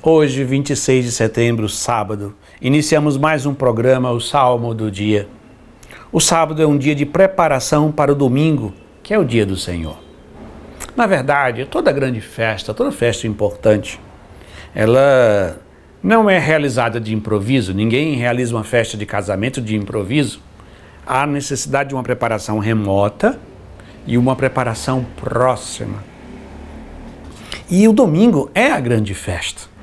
Hoje, 26 de setembro, sábado, iniciamos mais um programa, o Salmo do Dia. O sábado é um dia de preparação para o domingo, que é o dia do Senhor. Na verdade, toda grande festa, toda festa importante, ela não é realizada de improviso, ninguém realiza uma festa de casamento de improviso. Há necessidade de uma preparação remota e uma preparação próxima. E o domingo é a grande festa.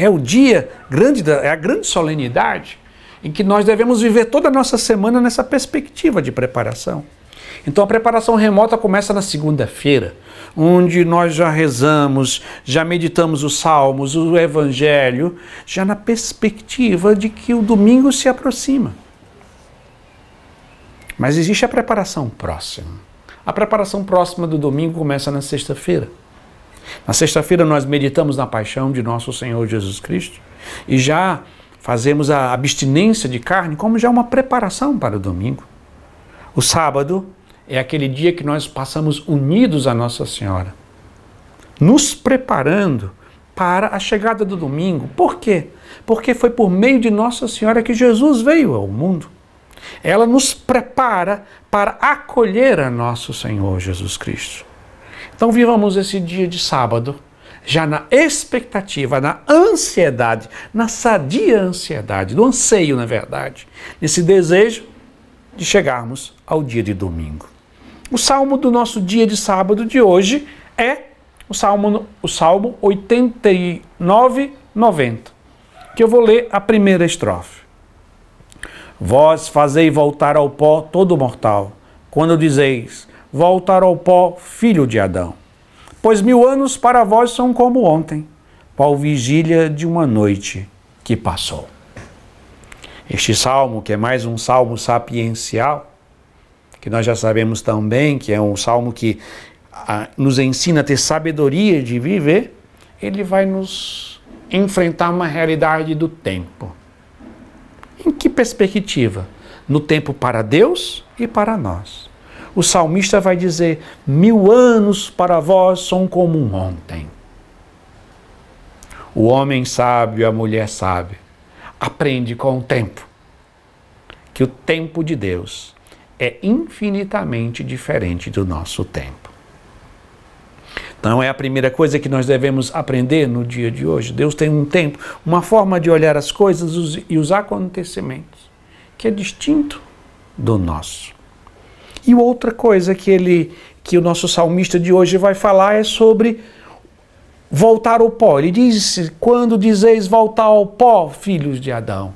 É o dia grande, da, é a grande solenidade em que nós devemos viver toda a nossa semana nessa perspectiva de preparação. Então a preparação remota começa na segunda-feira, onde nós já rezamos, já meditamos os salmos, o evangelho, já na perspectiva de que o domingo se aproxima. Mas existe a preparação próxima. A preparação próxima do domingo começa na sexta-feira. Na sexta-feira nós meditamos na paixão de nosso Senhor Jesus Cristo e já fazemos a abstinência de carne como já uma preparação para o domingo. O sábado é aquele dia que nós passamos unidos a Nossa Senhora, nos preparando para a chegada do domingo. Por quê? Porque foi por meio de Nossa Senhora que Jesus veio ao mundo. Ela nos prepara para acolher a nosso Senhor Jesus Cristo. Então vivamos esse dia de sábado já na expectativa, na ansiedade, na sadia ansiedade, do anseio, na verdade, nesse desejo de chegarmos ao dia de domingo. O salmo do nosso dia de sábado de hoje é o salmo, o salmo 89, 90, que eu vou ler a primeira estrofe. Vós fazei voltar ao pó todo mortal, quando dizeis, voltar ao pó, filho de Adão. Pois mil anos para vós são como ontem, qual vigília de uma noite que passou. Este salmo, que é mais um salmo sapiencial, que nós já sabemos também que é um salmo que a, nos ensina a ter sabedoria de viver, ele vai nos enfrentar uma realidade do tempo. Em que perspectiva? No tempo para Deus e para nós. O salmista vai dizer: Mil anos para vós são como um ontem. O homem sábio a mulher sábia aprende com o tempo que o tempo de Deus é infinitamente diferente do nosso tempo. Então é a primeira coisa que nós devemos aprender no dia de hoje. Deus tem um tempo, uma forma de olhar as coisas e os acontecimentos que é distinto do nosso. E outra coisa que ele que o nosso salmista de hoje vai falar é sobre voltar ao pó. Ele diz: "Quando dizeis voltar ao pó, filhos de Adão".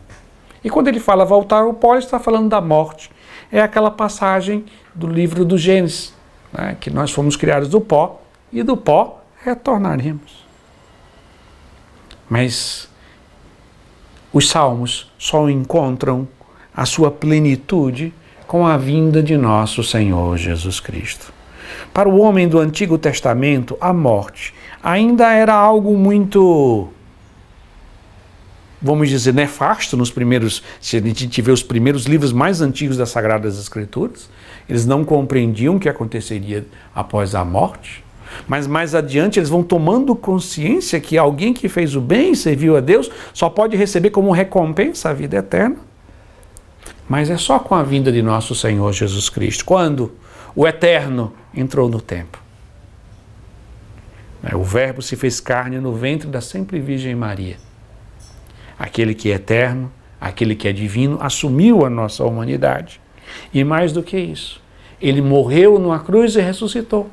E quando ele fala voltar ao pó, ele está falando da morte. É aquela passagem do livro do Gênesis, né, que nós fomos criados do pó e do pó retornaremos. Mas os salmos só encontram a sua plenitude com a vinda de nosso Senhor Jesus Cristo. Para o homem do Antigo Testamento, a morte ainda era algo muito, vamos dizer, nefasto nos primeiros, se a gente vê os primeiros livros mais antigos das Sagradas Escrituras, eles não compreendiam o que aconteceria após a morte. Mas mais adiante eles vão tomando consciência que alguém que fez o bem e serviu a Deus só pode receber como recompensa a vida eterna. Mas é só com a vinda de nosso Senhor Jesus Cristo, quando o Eterno entrou no tempo. É, o Verbo se fez carne no ventre da sempre Virgem Maria. Aquele que é eterno, aquele que é divino, assumiu a nossa humanidade. E mais do que isso, ele morreu numa cruz e ressuscitou.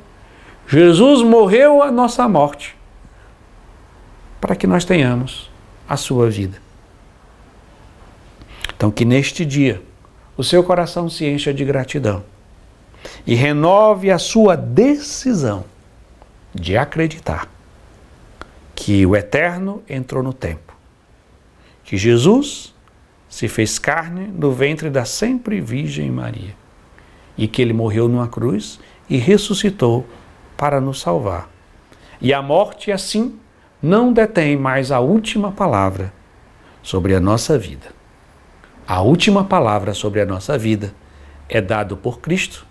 Jesus morreu a nossa morte para que nós tenhamos a sua vida. Então, que neste dia o seu coração se encha de gratidão e renove a sua decisão de acreditar que o Eterno entrou no tempo, que Jesus se fez carne no ventre da sempre Virgem Maria e que ele morreu numa cruz e ressuscitou para nos salvar. E a morte, assim, não detém mais a última palavra sobre a nossa vida a última palavra sobre a nossa vida é dado por Cristo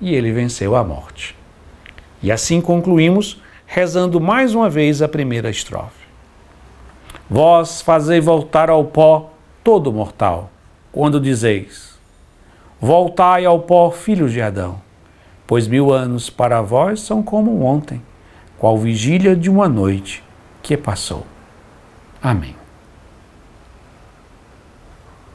e ele venceu a morte. E assim concluímos rezando mais uma vez a primeira estrofe. Vós fazei voltar ao pó todo mortal, quando dizeis: Voltai ao pó, filhos de Adão, pois mil anos para vós são como ontem, qual vigília de uma noite que passou. Amém.